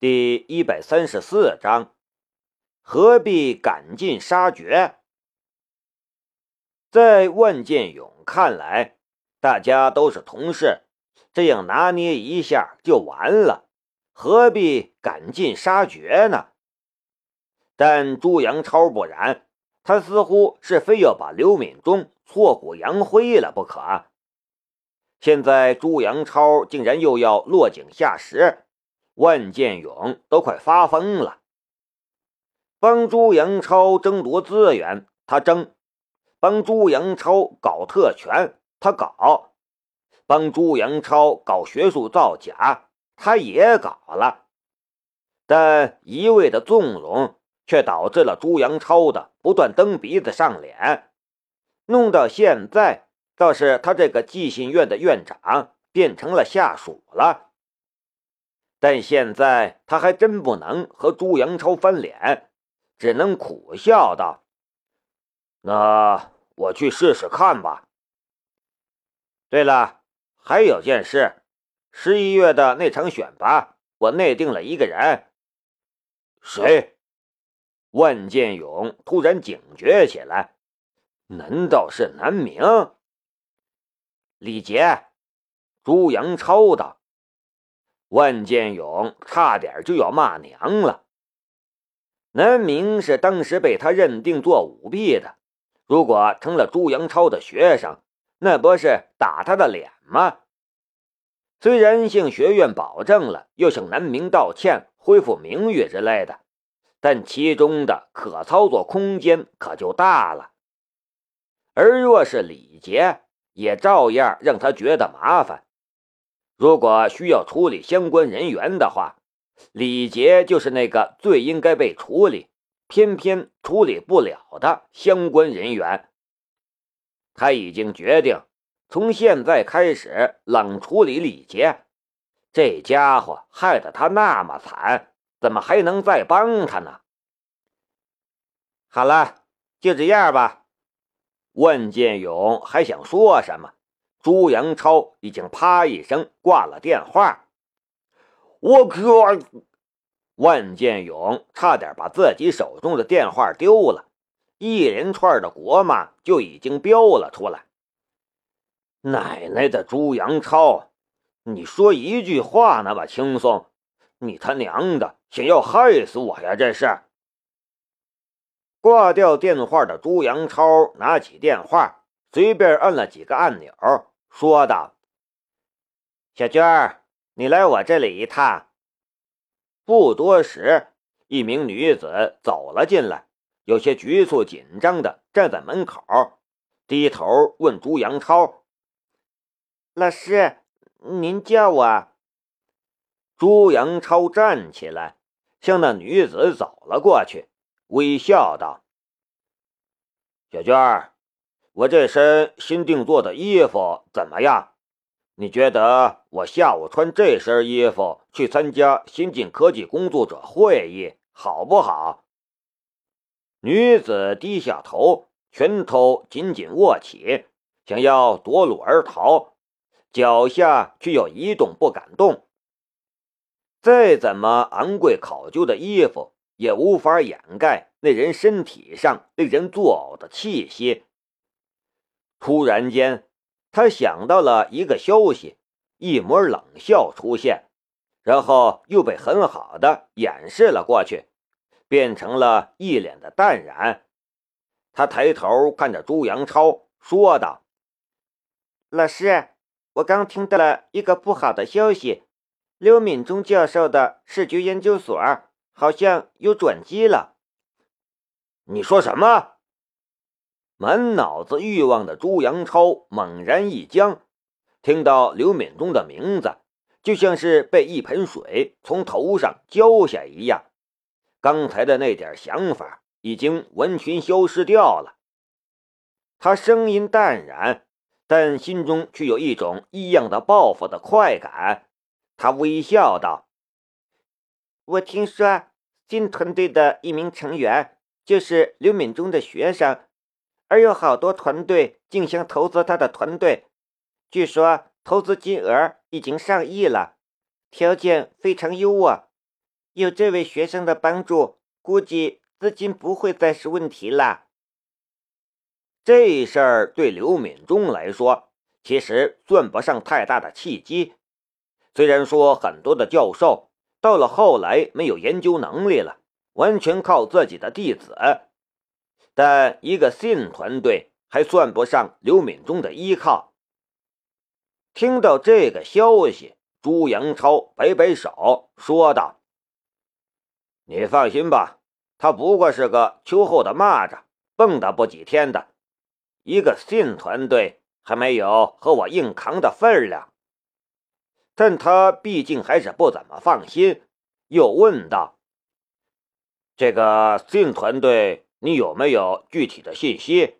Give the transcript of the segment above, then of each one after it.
第一百三十四章，何必赶尽杀绝？在万建勇看来，大家都是同事，这样拿捏一下就完了，何必赶尽杀绝呢？但朱阳超不然，他似乎是非要把刘敏忠挫骨扬灰了不可。现在朱阳超竟然又要落井下石。万建勇都快发疯了，帮朱阳超争夺资源，他争；帮朱阳超搞特权，他搞；帮朱阳超搞学术造假，他也搞了。但一味的纵容，却导致了朱阳超的不断蹬鼻子上脸，弄到现在，倒是他这个寄信院的院长变成了下属了。但现在他还真不能和朱阳超翻脸，只能苦笑道：“那我去试试看吧。”对了，还有件事，十一月的那场选拔，我内定了一个人。谁？万建勇突然警觉起来，难道是南明？李杰，朱阳超道。万建勇差点就要骂娘了。南明是当时被他认定做舞弊的，如果成了朱阳超的学生，那不是打他的脸吗？虽然向学院保证了要向南明道歉、恢复名誉之类的，但其中的可操作空间可就大了。而若是李杰，也照样让他觉得麻烦。如果需要处理相关人员的话，李杰就是那个最应该被处理，偏偏处理不了的相关人员。他已经决定从现在开始冷处理李杰。这家伙害得他那么惨，怎么还能再帮他呢？好了，就这样吧。万建勇还想说什么？朱阳超已经啪一声挂了电话。我靠！万建勇差点把自己手中的电话丢了，一连串的国骂就已经飙了出来。奶奶的朱阳超，你说一句话那么轻松，你他娘的想要害死我呀？这是！挂掉电话的朱阳超拿起电话，随便按了几个按钮。说道：“小娟儿，你来我这里一趟。”不多时，一名女子走了进来，有些局促紧张的站在门口，低头问朱阳超：“老师，您叫我？”朱阳超站起来，向那女子走了过去，微笑道：“小娟儿。”我这身新定做的衣服怎么样？你觉得我下午穿这身衣服去参加先进科技工作者会议好不好？女子低下头，拳头紧紧握起，想要夺路而逃，脚下却又一动不敢动。再怎么昂贵考究的衣服，也无法掩盖那人身体上令人作呕的气息。突然间，他想到了一个消息，一抹冷笑出现，然后又被很好的掩饰了过去，变成了一脸的淡然。他抬头看着朱阳超，说道：“老师，我刚听到了一个不好的消息，刘敏忠教授的视觉研究所好像有转机了。”你说什么？满脑子欲望的朱阳超猛然一僵，听到刘敏忠的名字，就像是被一盆水从头上浇下一样，刚才的那点想法已经完全消失掉了。他声音淡然，但心中却有一种异样的报复的快感。他微笑道：“我听说新团队的一名成员就是刘敏忠的学生。”而有好多团队竞相投资他的团队，据说投资金额已经上亿了，条件非常优渥。有这位学生的帮助，估计资金不会再是问题了。这事儿对刘敏忠来说，其实算不上太大的契机。虽然说很多的教授到了后来没有研究能力了，完全靠自己的弟子，但一个信团队还算不上刘敏忠的依靠。听到这个消息，朱阳超摆摆手，说道：“你放心吧，他不过是个秋后的蚂蚱，蹦跶不几天的。一个信团队还没有和我硬扛的分量。”但他毕竟还是不怎么放心，又问道：“这个信团队，你有没有具体的信息？”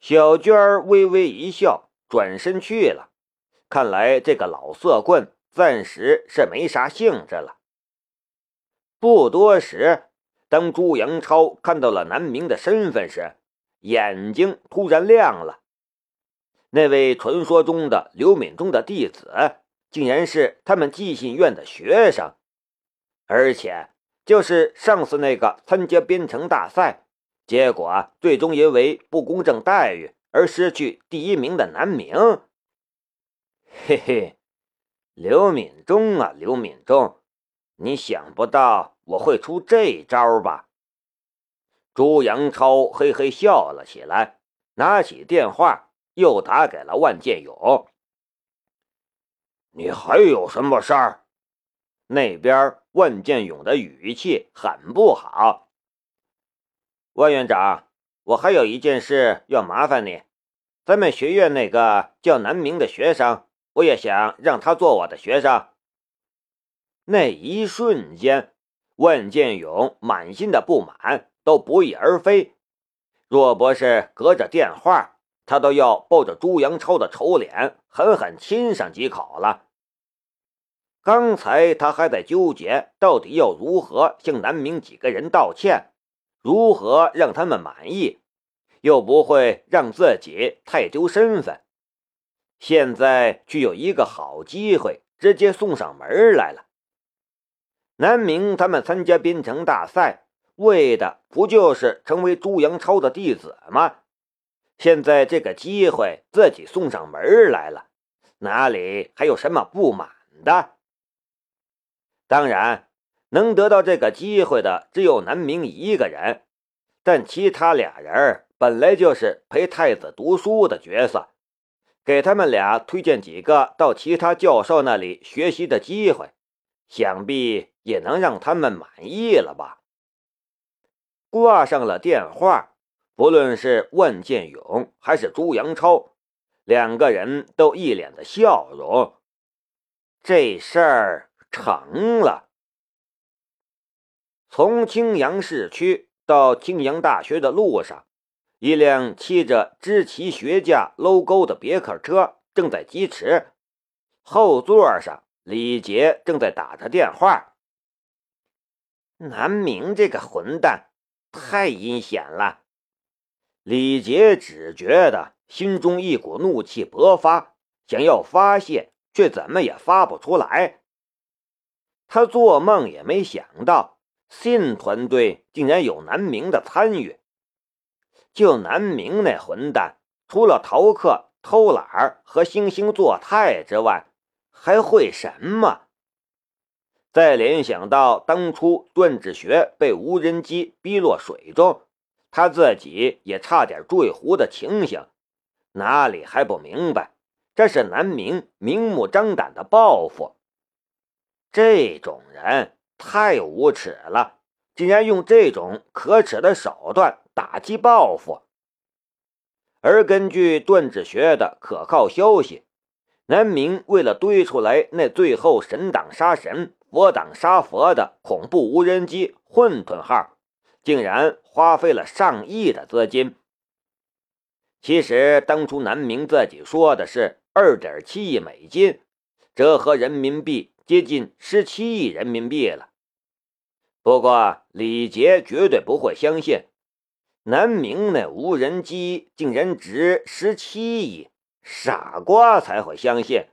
小娟儿微微一笑。转身去了，看来这个老色棍暂时是没啥兴致了。不多时，当朱阳超看到了南明的身份时，眼睛突然亮了。那位传说中的刘敏中的弟子，竟然是他们寄信院的学生，而且就是上次那个参加编程大赛，结果最终因为不公正待遇。而失去第一名的南明，嘿嘿，刘敏忠啊，刘敏忠，你想不到我会出这招吧？朱阳超嘿嘿笑了起来，拿起电话又打给了万建勇。你还有什么事儿？那边万建勇的语气很不好。万院长，我还有一件事要麻烦你。咱们学院那个叫南明的学生，我也想让他做我的学生。那一瞬间，万建勇满心的不满都不翼而飞。若不是隔着电话，他都要抱着朱阳超的丑脸狠狠亲上几口了。刚才他还在纠结，到底要如何向南明几个人道歉，如何让他们满意。又不会让自己太丢身份，现在却有一个好机会，直接送上门来了。南明他们参加编程大赛，为的不就是成为朱阳超的弟子吗？现在这个机会自己送上门来了，哪里还有什么不满的？当然，能得到这个机会的只有南明一个人，但其他俩人。本来就是陪太子读书的角色，给他们俩推荐几个到其他教授那里学习的机会，想必也能让他们满意了吧。挂上了电话，不论是万建勇还是朱阳超，两个人都一脸的笑容。这事儿成了。从青阳市区到青阳大学的路上。一辆漆着知奇学架 logo 的别克车正在疾驰，后座上李杰正在打着电话。南明这个混蛋太阴险了，李杰只觉得心中一股怒气勃发，想要发泄，却怎么也发不出来。他做梦也没想到，信团队竟然有南明的参与。就南明那混蛋，除了逃课、偷懒和惺惺作态之外，还会什么？再联想到当初段志学被无人机逼落水中，他自己也差点坠湖的情形，哪里还不明白？这是南明明目张胆的报复。这种人太无耻了，竟然用这种可耻的手段。打击报复，而根据段志学的可靠消息，南明为了堆出来那最后神挡杀神、佛挡杀佛的恐怖无人机“混沌号”，竟然花费了上亿的资金。其实当初南明自己说的是二点七亿美金，折合人民币接近十七亿人民币了。不过李杰绝对不会相信。南明那无人机竟然值十七亿，傻瓜才会相信。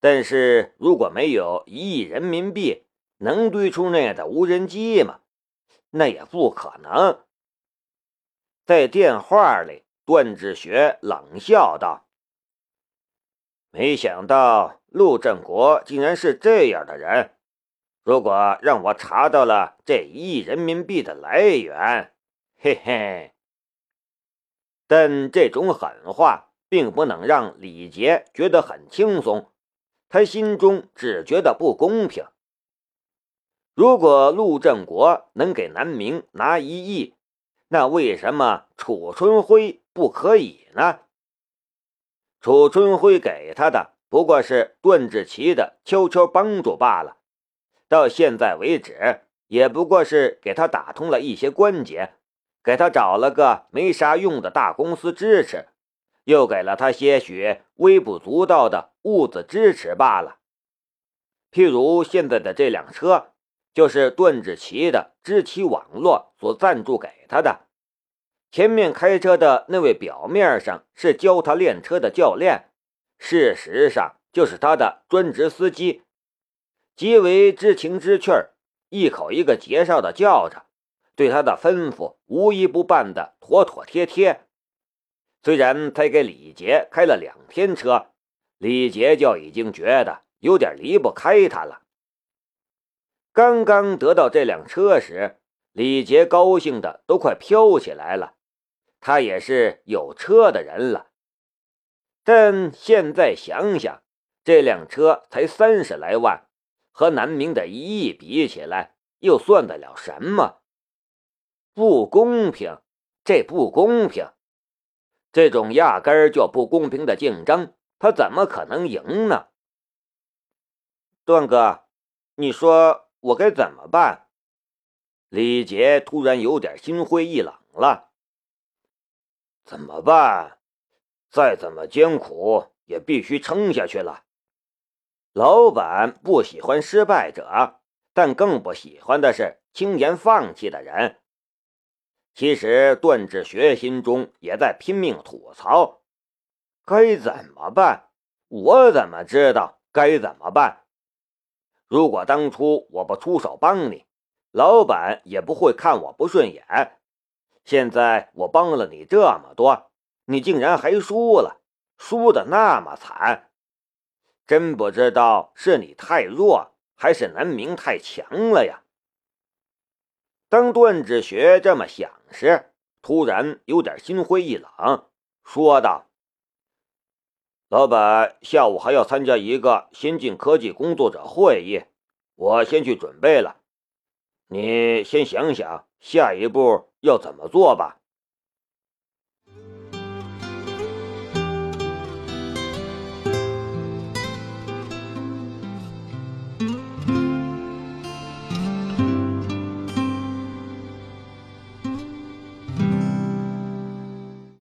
但是如果没有一亿人民币，能堆出那样的无人机吗？那也不可能。在电话里，段志学冷笑道：“没想到陆振国竟然是这样的人。如果让我查到了这一亿人民币的来源，嘿嘿。”但这种狠话并不能让李杰觉得很轻松，他心中只觉得不公平。如果陆振国能给南明拿一亿，那为什么楚春辉不可以呢？楚春辉给他的不过是段志奇的悄悄帮助罢了，到现在为止，也不过是给他打通了一些关节，给他找了个没啥用的大公司支持，又给了他些许微不足道的物资支持罢了。譬如现在的这辆车。就是段志奇的知奇网络所赞助给他的。前面开车的那位，表面上是教他练车的教练，事实上就是他的专职司机，极为知情知趣儿，一口一个杰少的叫着，对他的吩咐无一不办的妥妥帖帖。虽然才给李杰开了两天车，李杰就已经觉得有点离不开他了。刚刚得到这辆车时，李杰高兴的都快飘起来了。他也是有车的人了。但现在想想，这辆车才三十来万，和南明的一亿比起来，又算得了什么？不公平！这不公平！这种压根儿就不公平的竞争，他怎么可能赢呢？段哥，你说？我该怎么办？李杰突然有点心灰意冷了。怎么办？再怎么艰苦，也必须撑下去了。老板不喜欢失败者，但更不喜欢的是轻言放弃的人。其实段志学心中也在拼命吐槽：该怎么办？我怎么知道该怎么办？如果当初我不出手帮你，老板也不会看我不顺眼。现在我帮了你这么多，你竟然还输了，输的那么惨，真不知道是你太弱，还是南明太强了呀！当段志学这么想时，突然有点心灰意冷，说道。老板下午还要参加一个先进科技工作者会议，我先去准备了。你先想想下一步要怎么做吧。